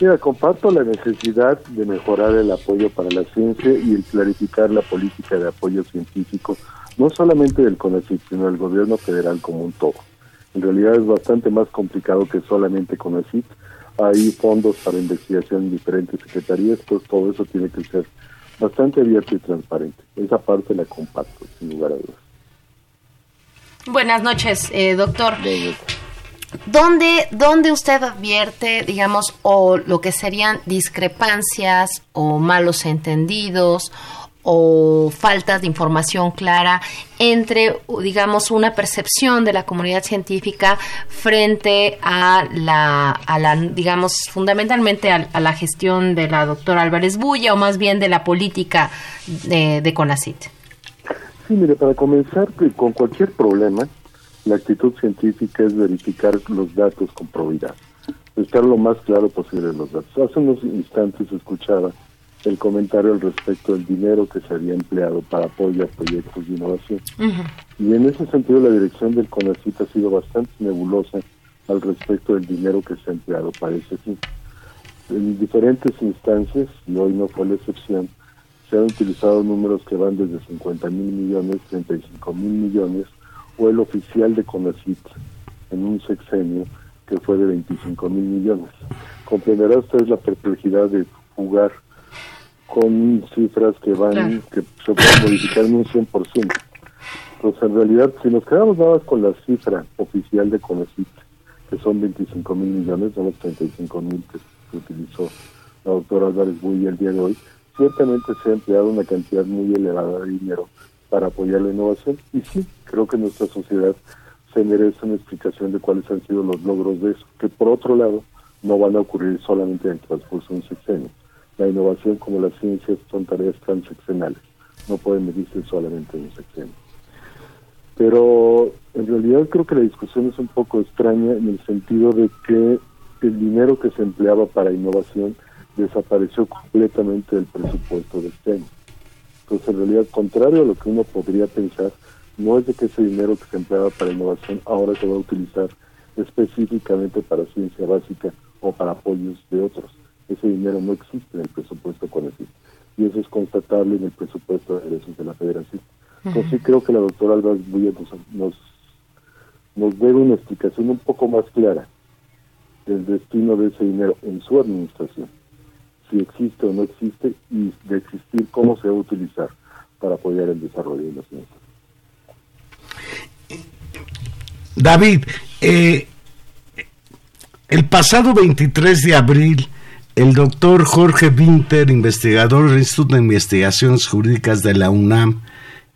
Mira, comparto la necesidad de mejorar el apoyo para la ciencia y el clarificar la política de apoyo científico, no solamente del CONACYT, sino del gobierno federal como un todo. En realidad es bastante más complicado que solamente CONACYT. Hay fondos para investigación en diferentes secretarías, pues todo eso tiene que ser bastante abierto y transparente. Esa parte la comparto, sin lugar a dudas. Buenas noches, eh, doctor. ¿Dónde, ¿Dónde usted advierte, digamos, o lo que serían discrepancias o malos entendidos o faltas de información clara entre, digamos, una percepción de la comunidad científica frente a la, a la digamos, fundamentalmente a, la gestión de la doctora Álvarez Bulla o más bien de la política de, de CONACIT? Sí, mire, para comenzar, con cualquier problema, la actitud científica es verificar los datos con probidad, estar lo más claro posible en los datos. Hace unos instantes escuchaba el comentario al respecto del dinero que se había empleado para apoyar proyectos de innovación. Y en ese sentido la dirección del CONACIT ha sido bastante nebulosa al respecto del dinero que se ha empleado para ese fin. En diferentes instancias, y hoy no fue la excepción, se han utilizado números que van desde 50 mil millones, 35 mil millones, o el oficial de CONACIT en un sexenio que fue de 25 mil millones. Comprenderá usted la perplejidad de jugar con cifras que van, que se pueden modificar en un 100%. Entonces, en realidad, si nos quedamos nada con la cifra oficial de CONACIT, que son 25 mil millones, son los 35 mil que, utilizó la doctora Álvarez Buy el día de hoy, ciertamente se ha empleado una cantidad muy elevada de dinero para apoyar la innovación y sí, creo que nuestra sociedad se merece una explicación de cuáles han sido los logros de eso, que por otro lado no van a ocurrir solamente en el transcurso de un sexenio. La innovación como las ciencias son tareas transeccionales, no pueden medirse solamente en un sexenio. Pero en realidad creo que la discusión es un poco extraña en el sentido de que el dinero que se empleaba para innovación desapareció completamente del presupuesto de este año. Entonces, en realidad, contrario a lo que uno podría pensar, no es de que ese dinero que se empleaba para innovación ahora se va a utilizar específicamente para ciencia básica o para apoyos de otros. Ese dinero no existe en el presupuesto CONACYT y eso es constatable en el presupuesto de derechos de la Federación. Entonces sí creo que la doctora Álvarez Buya nos, nos, debe una explicación un poco más clara del destino de ese dinero en su administración, si existe o no existe y de existir cómo se va a utilizar para apoyar el desarrollo de la ciencia. David, eh, el pasado 23 de abril, el doctor Jorge Winter, investigador del Instituto de Investigaciones Jurídicas de la UNAM,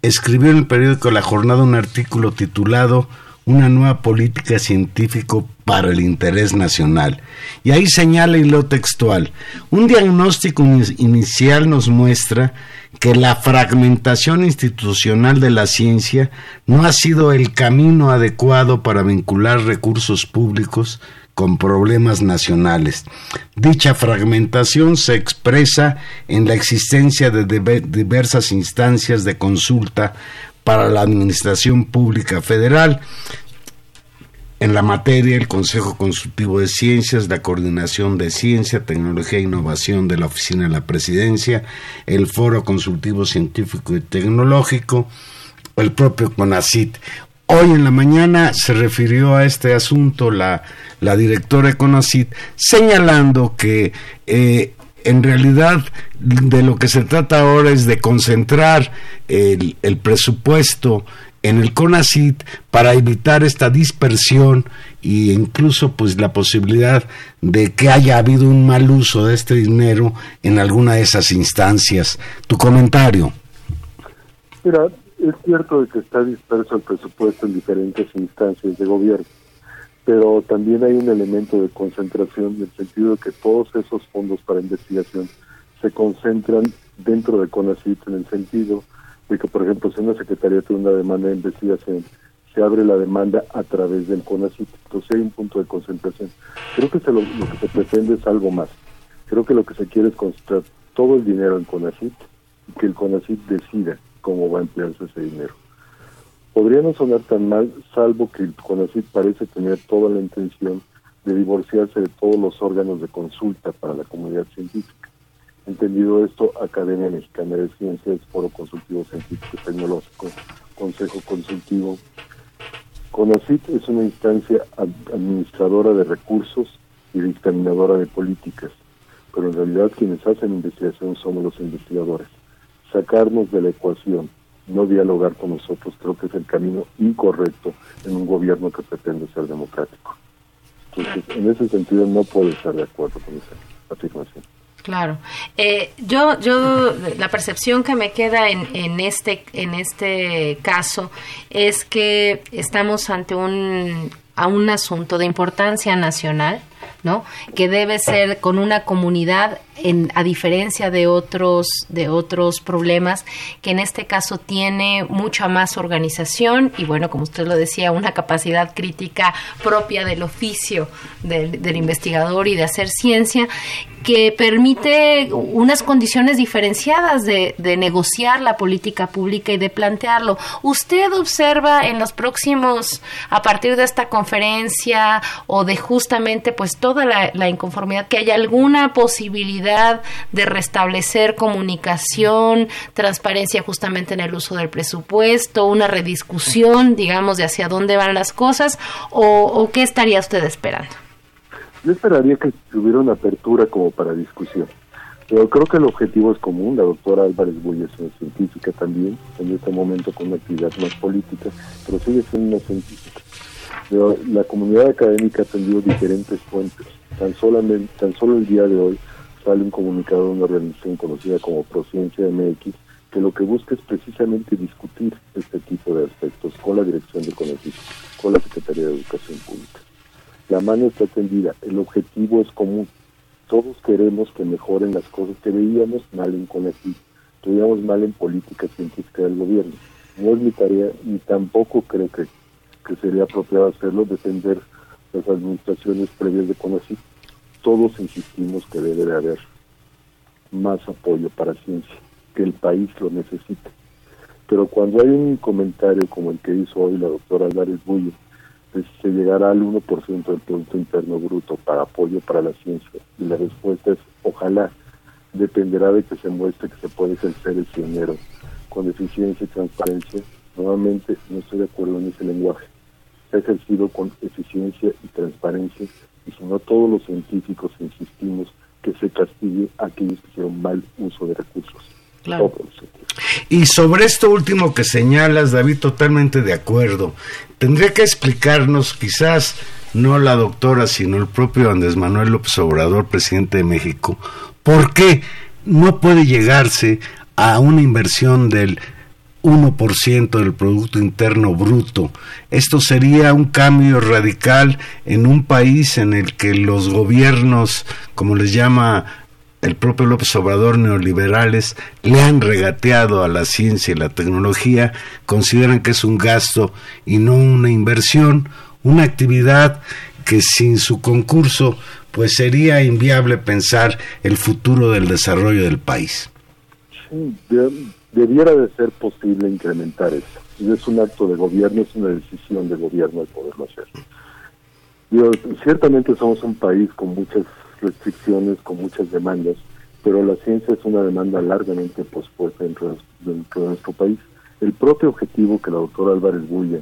escribió en el periódico La Jornada un artículo titulado Una nueva política científico para el interés nacional. Y ahí señala y lo textual, un diagnóstico inicial nos muestra que la fragmentación institucional de la ciencia no ha sido el camino adecuado para vincular recursos públicos con problemas nacionales. Dicha fragmentación se expresa en la existencia de diversas instancias de consulta para la Administración Pública Federal, en la materia, el Consejo Consultivo de Ciencias, la Coordinación de Ciencia, Tecnología e Innovación de la Oficina de la Presidencia, el Foro Consultivo Científico y Tecnológico, el propio CONACIT. Hoy en la mañana se refirió a este asunto la, la directora de CONACIT, señalando que eh, en realidad de lo que se trata ahora es de concentrar el, el presupuesto en el CONACIT para evitar esta dispersión e incluso pues la posibilidad de que haya habido un mal uso de este dinero en alguna de esas instancias. Tu comentario. Mira, es cierto de que está disperso el presupuesto en diferentes instancias de gobierno, pero también hay un elemento de concentración en el sentido de que todos esos fondos para investigación se concentran dentro de CONACIT en el sentido de que, por ejemplo, si una secretaría tiene una demanda de investigación, se abre la demanda a través del CONACIT. Entonces hay un punto de concentración. Creo que lo, que se pretende es algo más. Creo que lo que se quiere es concentrar todo el dinero en CONACIT y que el CONACIT decida cómo va a emplearse ese dinero. Podría no sonar tan mal, salvo que el CONACIT parece tener toda la intención de divorciarse de todos los órganos de consulta para la comunidad científica. Entendido esto, Academia Mexicana de Ciencias, Foro Consultivo Científico Tecnológico, Consejo Consultivo. CONACIT es una instancia administradora de recursos y dictaminadora de políticas, pero en realidad quienes hacen investigación somos los investigadores. Sacarnos de la ecuación, no dialogar con nosotros, creo que es el camino incorrecto en un gobierno que pretende ser democrático. Entonces, en ese sentido no puedo estar de acuerdo con esa afirmación. Claro. Eh, yo, yo, la percepción que me queda en, en, este, en este caso es que estamos ante un, a un asunto de importancia nacional, ¿no? Que debe ser con una comunidad en, a diferencia de otros, de otros problemas, que en este caso tiene mucha más organización y bueno, como usted lo decía, una capacidad crítica propia del oficio del, investigador y de hacer ciencia, que permite unas condiciones diferenciadas de, de, negociar la política pública y de plantearlo. ¿Usted observa en los próximos, a partir de esta conferencia o de justamente pues toda la, inconformidad, que haya alguna posibilidad de restablecer comunicación, transparencia justamente en el uso del presupuesto, una rediscusión, digamos, de hacia dónde van las cosas, o, qué estaría usted esperando? Yo esperaría que hubiera una apertura como para discusión. Pero creo que el objetivo es común. La doctora Álvarez Bull es una científica también, en este momento con una actividad más política, pero sigue siendo una científica. Pero la comunidad académica ha tenido diferentes fuentes. Tan, solamente, tan solo el día de hoy sale un comunicado de una organización conocida como Prociencia MX, que lo que busca es precisamente discutir este tipo de aspectos con la dirección de CONACYT, con la Secretaría de Educación Pública. La mano está tendida, el objetivo es común. Todos queremos que mejoren las cosas que veíamos mal en CONACYT, que veíamos mal en política científica del gobierno. No es mi tarea, ni tampoco creo que, que sería apropiado hacerlo, defender las administraciones previas de CONACYT todos insistimos que debe de haber más apoyo para ciencia, que el país lo necesite. Pero cuando hay un comentario como el que hizo hoy la doctora Álvarez Bullo, se llegará al 1% del Producto Interno Bruto para apoyo para la ciencia, y la respuesta es ojalá, dependerá de que se muestre que se puede ejercer el pionero con eficiencia y transparencia. Nuevamente, no estoy de acuerdo en ese lenguaje. Ejercido con eficiencia y transparencia, y si no todos los científicos insistimos que se castigue a aquellos que hicieron mal uso de recursos. Claro. Y sobre esto último que señalas, David, totalmente de acuerdo. Tendría que explicarnos, quizás no la doctora, sino el propio Andrés Manuel López Obrador, presidente de México, por qué no puede llegarse a una inversión del 1% del Producto Interno Bruto. Esto sería un cambio radical en un país en el que los gobiernos, como les llama el propio López Obrador, neoliberales, le han regateado a la ciencia y la tecnología, consideran que es un gasto y no una inversión, una actividad que sin su concurso pues sería inviable pensar el futuro del desarrollo del país. Sí, debiera de ser posible incrementar eso. Y es un acto de gobierno, es una decisión de gobierno el poderlo hacer. ciertamente somos un país con muchas restricciones, con muchas demandas, pero la ciencia es una demanda largamente pospuesta dentro de, nuestro país. El propio objetivo que la doctora Álvarez Bulla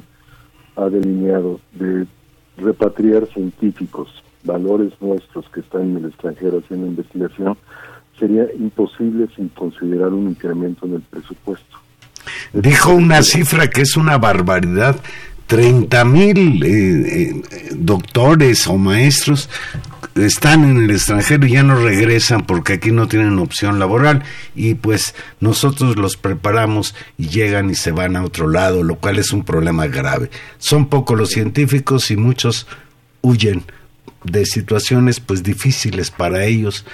ha delineado de repatriar científicos, valores nuestros que están en el extranjero haciendo investigación, sería imposible sin considerar un incremento en el presupuesto. Dijo una cifra que es una barbaridad. 30 mil eh, eh, doctores o maestros están en el extranjero y ya no regresan porque aquí no tienen opción laboral y pues nosotros los preparamos y llegan y se van a otro lado, lo cual es un problema grave. Son pocos los científicos y muchos huyen de situaciones pues difíciles para ellos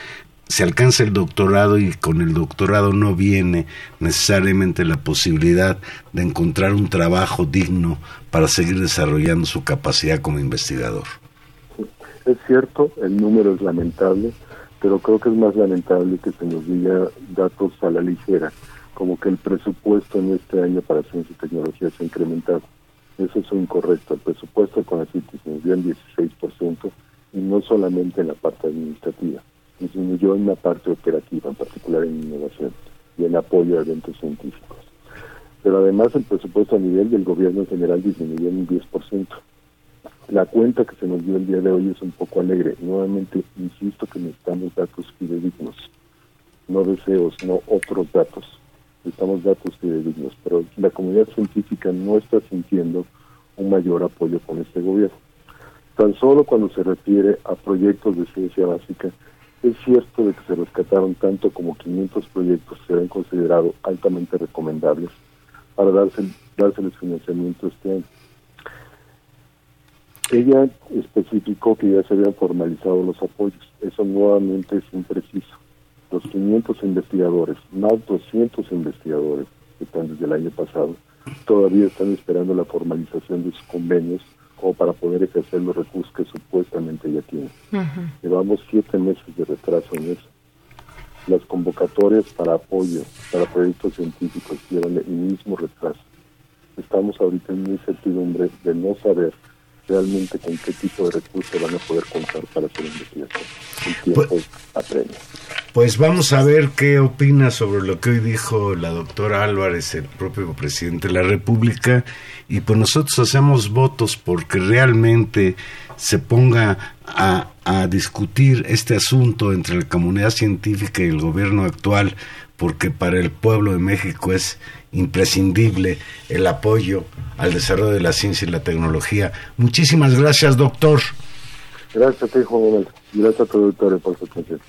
se alcanza el doctorado y con el doctorado no viene necesariamente la posibilidad de encontrar un trabajo digno para seguir desarrollando su capacidad como investigador. Es cierto, el número es lamentable, pero creo que es más lamentable que se nos diga datos a la ligera, como que el presupuesto en este año para ciencia y tecnología se ha incrementado. Eso es incorrecto. El presupuesto con la CITES se nos dio en 16% y no solamente en la parte administrativa disminuyó en la parte operativa, en particular en innovación y en apoyo a eventos científicos. Pero además el presupuesto a nivel del gobierno en general disminuyó en un 10%. La cuenta que se nos dio el día de hoy es un poco alegre. Nuevamente, insisto que necesitamos datos fidedignos, no deseos, no otros datos. Necesitamos datos fidedignos, pero la comunidad científica no está sintiendo un mayor apoyo con este gobierno. Tan solo cuando se refiere a proyectos de ciencia básica, es cierto de que se rescataron tanto como 500 proyectos que serán considerados altamente recomendables para darse, dárseles financiamiento este año. Ella especificó que ya se habían formalizado los apoyos. Eso nuevamente es impreciso. Los 500 investigadores, más 200 investigadores que están desde el año pasado, todavía están esperando la formalización de sus convenios o para poder ejercer los recursos que supuestamente ya tienen. Llevamos siete meses de retraso en eso. Las convocatorias para apoyo para proyectos científicos llevan el mismo retraso. Estamos ahorita en incertidumbre de no saber realmente con qué tipo de recursos van a poder contar para hacer investigación. El tiempo pues, apremia. Pues vamos a ver qué opina sobre lo que hoy dijo la doctora Álvarez, el propio presidente de la República, y pues nosotros hacemos votos porque realmente se ponga a, a discutir este asunto entre la comunidad científica y el gobierno actual, porque para el pueblo de México es imprescindible el apoyo al desarrollo de la ciencia y la tecnología. Muchísimas gracias, doctor. Gracias a ti, Juan Gracias a tu por su atención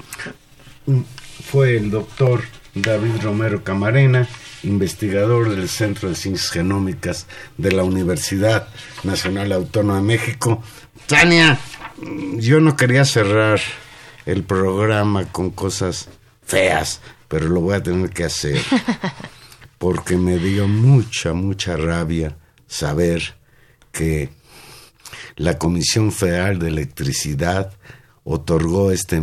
fue el doctor David Romero Camarena, investigador del Centro de Ciencias Genómicas de la Universidad Nacional Autónoma de México. Tania, yo no quería cerrar el programa con cosas feas, pero lo voy a tener que hacer porque me dio mucha, mucha rabia saber que la Comisión Federal de Electricidad otorgó este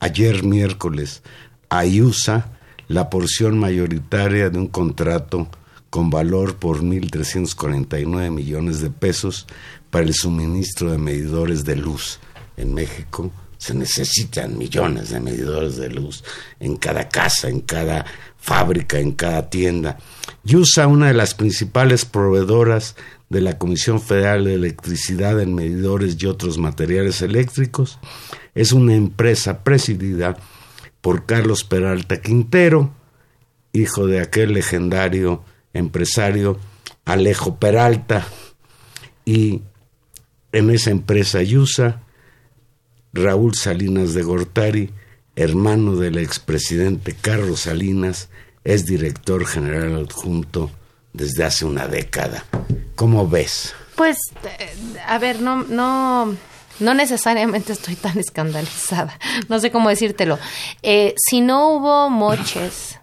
ayer miércoles a IUSA la porción mayoritaria de un contrato con valor por 1.349 millones de pesos para el suministro de medidores de luz. En México se necesitan millones de medidores de luz en cada casa, en cada fábrica, en cada tienda. usa una de las principales proveedoras de la Comisión Federal de Electricidad en medidores y otros materiales eléctricos, es una empresa presidida por Carlos Peralta Quintero, hijo de aquel legendario empresario Alejo Peralta, y en esa empresa Yusa, Raúl Salinas de Gortari, hermano del expresidente Carlos Salinas, es director general adjunto desde hace una década. ¿Cómo ves? Pues, eh, a ver, no, no, no necesariamente estoy tan escandalizada. No sé cómo decírtelo. Eh, si no hubo moches,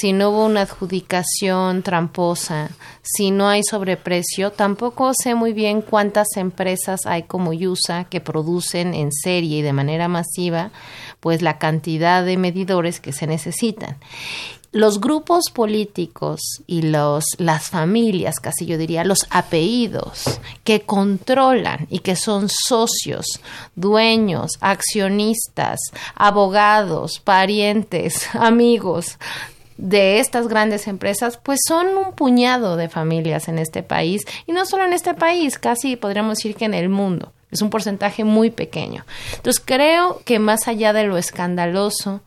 si no hubo una adjudicación tramposa, si no hay sobreprecio, tampoco sé muy bien cuántas empresas hay como Yusa que producen en serie y de manera masiva pues la cantidad de medidores que se necesitan. Los grupos políticos y los, las familias, casi yo diría, los apellidos que controlan y que son socios, dueños, accionistas, abogados, parientes, amigos de estas grandes empresas, pues son un puñado de familias en este país y no solo en este país, casi podríamos decir que en el mundo. Es un porcentaje muy pequeño. Entonces creo que más allá de lo escandaloso,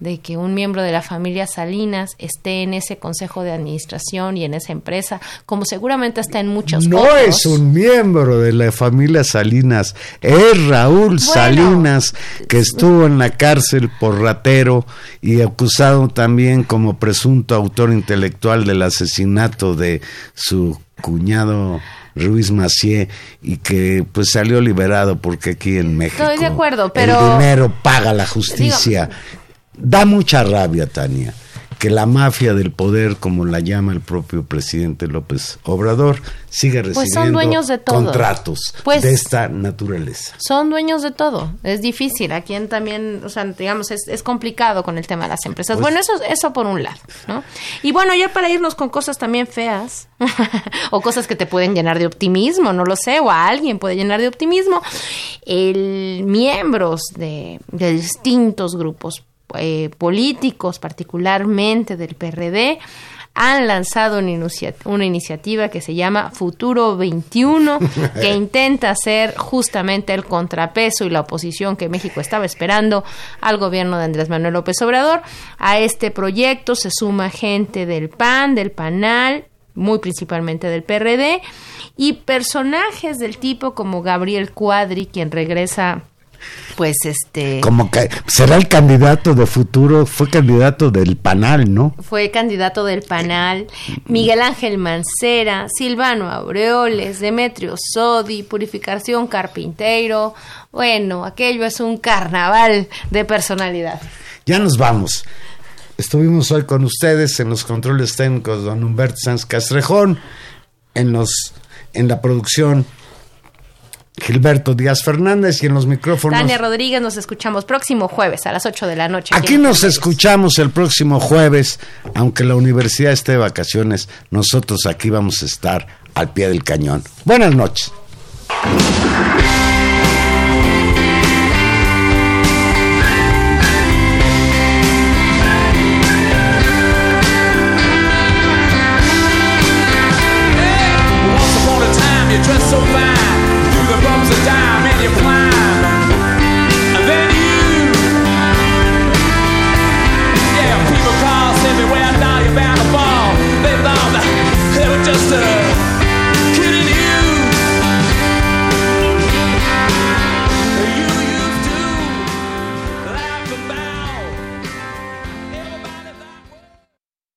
de que un miembro de la familia Salinas esté en ese consejo de administración y en esa empresa, como seguramente está en muchos no es un miembro de la familia Salinas, es Raúl Salinas, que estuvo en la cárcel por ratero y acusado también como presunto autor intelectual del asesinato de su cuñado Ruiz Macié y que pues salió liberado porque aquí en México Estoy de acuerdo, pero el dinero paga la justicia Da mucha rabia, Tania, que la mafia del poder, como la llama el propio presidente López Obrador, siga recibiendo pues son dueños de todo. contratos pues de esta naturaleza. Son dueños de todo. Es difícil. Aquí también, o sea, digamos, es, es complicado con el tema de las empresas. Pues bueno, eso, eso por un lado, ¿no? Y bueno, ya para irnos con cosas también feas, o cosas que te pueden llenar de optimismo, no lo sé, o a alguien puede llenar de optimismo, el miembros de, de distintos grupos eh, políticos, particularmente del PRD, han lanzado una, iniciativa que se llama Futuro 21, que intenta ser justamente el contrapeso y la oposición que México estaba esperando al gobierno de Andrés Manuel López Obrador. A este proyecto se suma gente del PAN, del PANAL, muy principalmente del PRD, y personajes del tipo como Gabriel Cuadri, quien regresa pues este como que será el candidato de futuro fue candidato del Panal no fue candidato del Panal Miguel Ángel Mancera Silvano Aureoles Demetrio Sodi Purificación Carpintero. Bueno aquello es un carnaval de personalidad. Ya nos vamos. Estuvimos hoy con ustedes en los controles técnicos don Humberto Sanz Castrejón en los en la producción Gilberto Díaz Fernández y en los micrófonos. Tania Rodríguez, nos escuchamos próximo jueves a las 8 de la noche. Aquí nos escuchamos el próximo jueves, aunque la universidad esté de vacaciones, nosotros aquí vamos a estar al pie del cañón. Buenas noches.